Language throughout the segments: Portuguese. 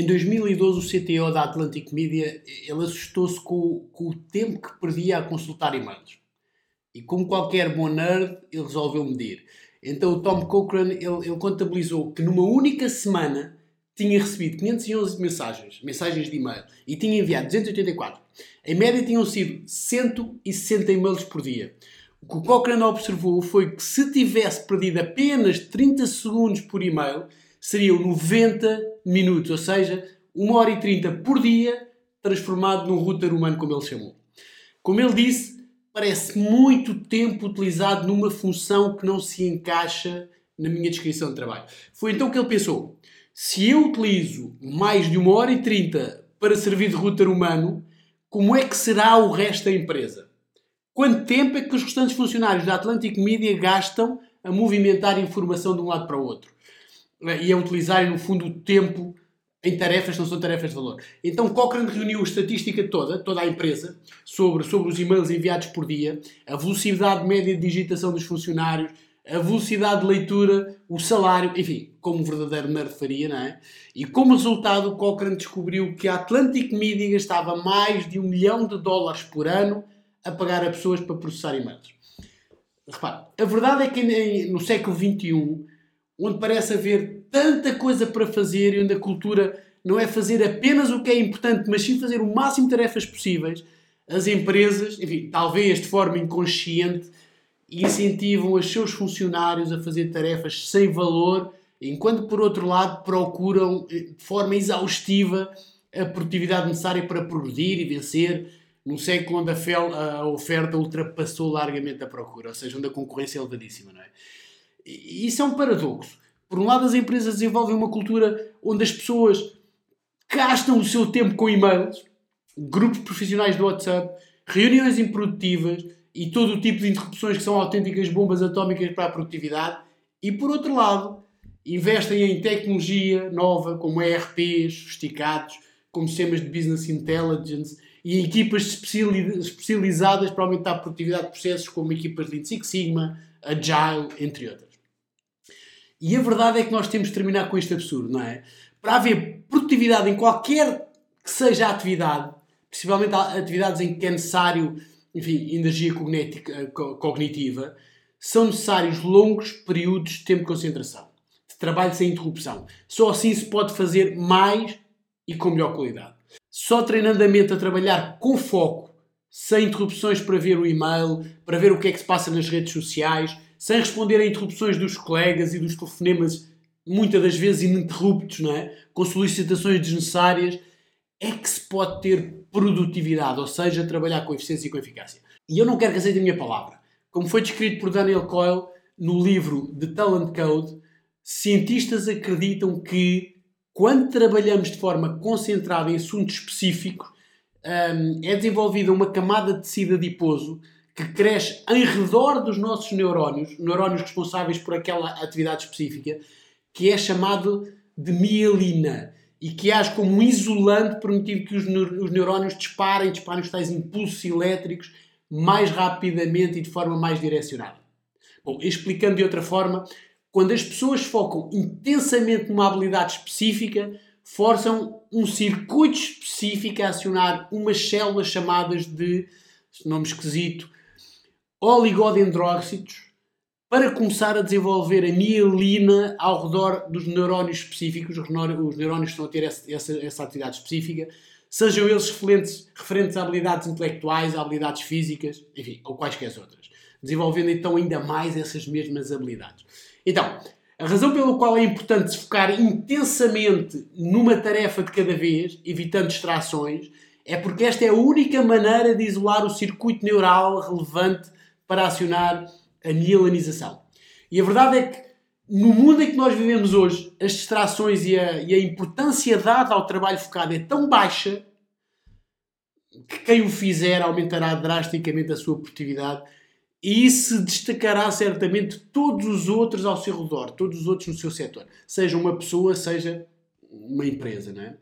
Em 2012, o CTO da Atlantic Media ele assustou-se com, com, o tempo que perdia a consultar e-mails. E como qualquer bom nerd, ele resolveu medir. Então o Tom Cochrane ele, ele contabilizou que numa única semana tinha recebido 511 mensagens, mensagens de e-mail, e tinha enviado 284. Em média tinham sido 160 e-mails por dia. O que o Cochrane observou foi que se tivesse perdido apenas 30 segundos por e-mail, seriam 90 minutos, ou seja, 1 hora e 30 por dia, transformado num router humano, como ele chamou. Como ele disse, parece muito tempo utilizado numa função que não se encaixa na minha descrição de trabalho. Foi então que ele pensou: se eu utilizo mais de 1 hora e 30 para servir de router humano, como é que será o resto da empresa? Quanto tempo é que os restantes funcionários da Atlantic Media gastam a movimentar informação de um lado para o outro? E a utilizarem, no fundo, o tempo em tarefas não são tarefas de valor. Então Cochrane reuniu a estatística toda, toda a empresa, sobre, sobre os e-mails enviados por dia, a velocidade média de digitação dos funcionários, a velocidade de leitura, o salário, enfim, como um verdadeiro nerd faria, não é? E como resultado, Cochrane descobriu que a Atlantic Media gastava mais de um milhão de dólares por ano a pagar a pessoas para processar e-mails. Repare, a verdade é que no século XXI, onde parece haver tanta coisa para fazer e onde a cultura não é fazer apenas o que é importante, mas sim fazer o máximo de tarefas possíveis, as empresas, enfim, talvez de forma inconsciente, incentivam os seus funcionários a fazer tarefas sem valor, enquanto por outro lado procuram eh, de forma exaustiva a produtividade necessária para progredir e vencer num século onde a, fel, a oferta ultrapassou largamente a procura, ou seja, onde a concorrência é elevadíssima, não é? E isso é um paradoxo. Por um lado, as empresas desenvolvem uma cultura onde as pessoas gastam o seu tempo com e-mails, grupos profissionais do WhatsApp, reuniões improdutivas e todo o tipo de interrupções que são autênticas bombas atómicas para a produtividade. E por outro lado, investem em tecnologia nova, como ERPs sofisticados, como sistemas de business intelligence e equipas especializadas para aumentar a produtividade de processos, como equipas de Six Sigma, Agile, entre outras. E a verdade é que nós temos de terminar com este absurdo, não é? Para haver produtividade em qualquer que seja a atividade, principalmente atividades em que é necessário, enfim, energia cognitiva, são necessários longos períodos de tempo de concentração, de trabalho sem interrupção. Só assim se pode fazer mais e com melhor qualidade. Só treinando a mente a trabalhar com foco, sem interrupções para ver o e-mail, para ver o que é que se passa nas redes sociais, sem responder a interrupções dos colegas e dos telefonemas, muitas das vezes ininterruptos, não é? com solicitações desnecessárias, é que se pode ter produtividade, ou seja, trabalhar com eficiência e com eficácia. E eu não quero que aceite a minha palavra. Como foi descrito por Daniel Coyle no livro The Talent Code, cientistas acreditam que quando trabalhamos de forma concentrada em assuntos específicos, hum, é desenvolvida uma camada de tecido adiposo que cresce em redor dos nossos neurónios, neurónios responsáveis por aquela atividade específica, que é chamado de mielina e que age como um isolante permitindo que os neurónios disparem, disparem os tais impulsos elétricos mais rapidamente e de forma mais direcionada. Bom, explicando de outra forma, quando as pessoas focam intensamente numa habilidade específica, forçam um circuito específico a acionar umas células chamadas de, nome esquisito, oligodendrócitos para começar a desenvolver a mielina ao redor dos neurónios específicos, os neurónios estão a ter essa, essa, essa atividade específica, sejam eles referentes, referentes a habilidades intelectuais, a habilidades físicas, enfim, ou quaisquer outras, desenvolvendo então ainda mais essas mesmas habilidades. Então, a razão pela qual é importante se focar intensamente numa tarefa de cada vez, evitando distrações, é porque esta é a única maneira de isolar o circuito neural relevante para acionar a mielinização. E a verdade é que no mundo em que nós vivemos hoje, as distrações e a, e a importância dada ao trabalho focado é tão baixa que quem o fizer aumentará drasticamente a sua produtividade e se destacará certamente todos os outros ao seu redor, todos os outros no seu setor, seja uma pessoa, seja uma empresa, não é?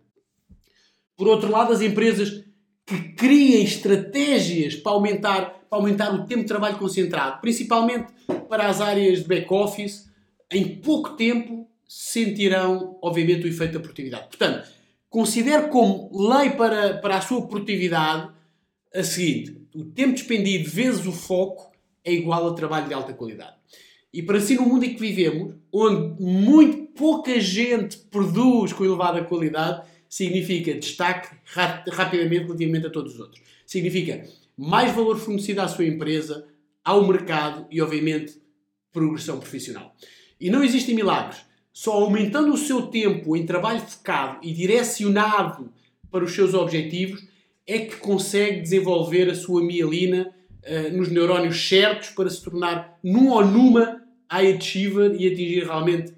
Por outro lado, as empresas que criem estratégias para aumentar para aumentar o tempo de trabalho concentrado, principalmente para as áreas de back-office, em pouco tempo sentirão, obviamente, o efeito da produtividade. Portanto, considere como lei para, para a sua produtividade a seguinte: o tempo despendido vezes o foco é igual a trabalho de alta qualidade. E para si, no mundo em que vivemos, onde muito pouca gente produz com elevada qualidade, significa destaque rapidamente relativamente a todos os outros. Significa mais valor fornecido à sua empresa, ao mercado e, obviamente, progressão profissional. E não existem milagres. Só aumentando o seu tempo em trabalho focado e direcionado para os seus objetivos é que consegue desenvolver a sua mielina uh, nos neurónios certos para se tornar num ou numa high achiever e atingir realmente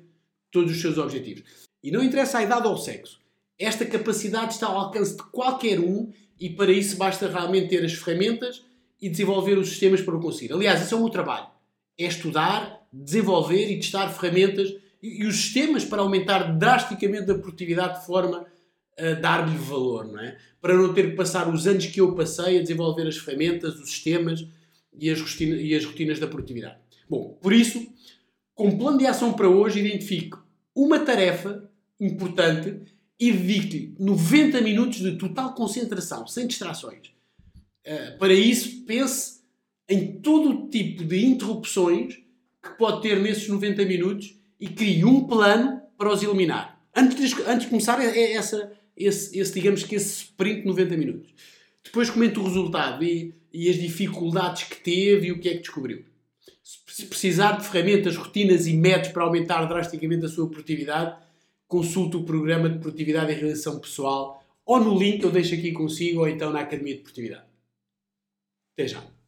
todos os seus objetivos. E não interessa a idade ou o sexo. Esta capacidade está ao alcance de qualquer um e para isso basta realmente ter as ferramentas e desenvolver os sistemas para o conseguir. Aliás, esse é o meu trabalho. É estudar, desenvolver e testar ferramentas e, e os sistemas para aumentar drasticamente a produtividade de forma a dar-lhe valor, não é? Para não ter que passar os anos que eu passei a desenvolver as ferramentas, os sistemas e as, rotinas, e as rotinas da produtividade. Bom, por isso, com plano de ação para hoje, identifique uma tarefa importante e dedique-lhe 90 minutos de total concentração, sem distrações. Uh, para isso, pense em todo o tipo de interrupções que pode ter nesses 90 minutos e crie um plano para os eliminar. Antes de, antes de começar, é, é essa, esse, esse, digamos que esse sprint de 90 minutos. Depois comente o resultado e, e as dificuldades que teve e o que é que descobriu. Se precisar de ferramentas, rotinas e métodos para aumentar drasticamente a sua produtividade, consulte o programa de produtividade e realização pessoal ou no link que eu deixo aqui consigo ou então na Academia de Produtividade. Até já!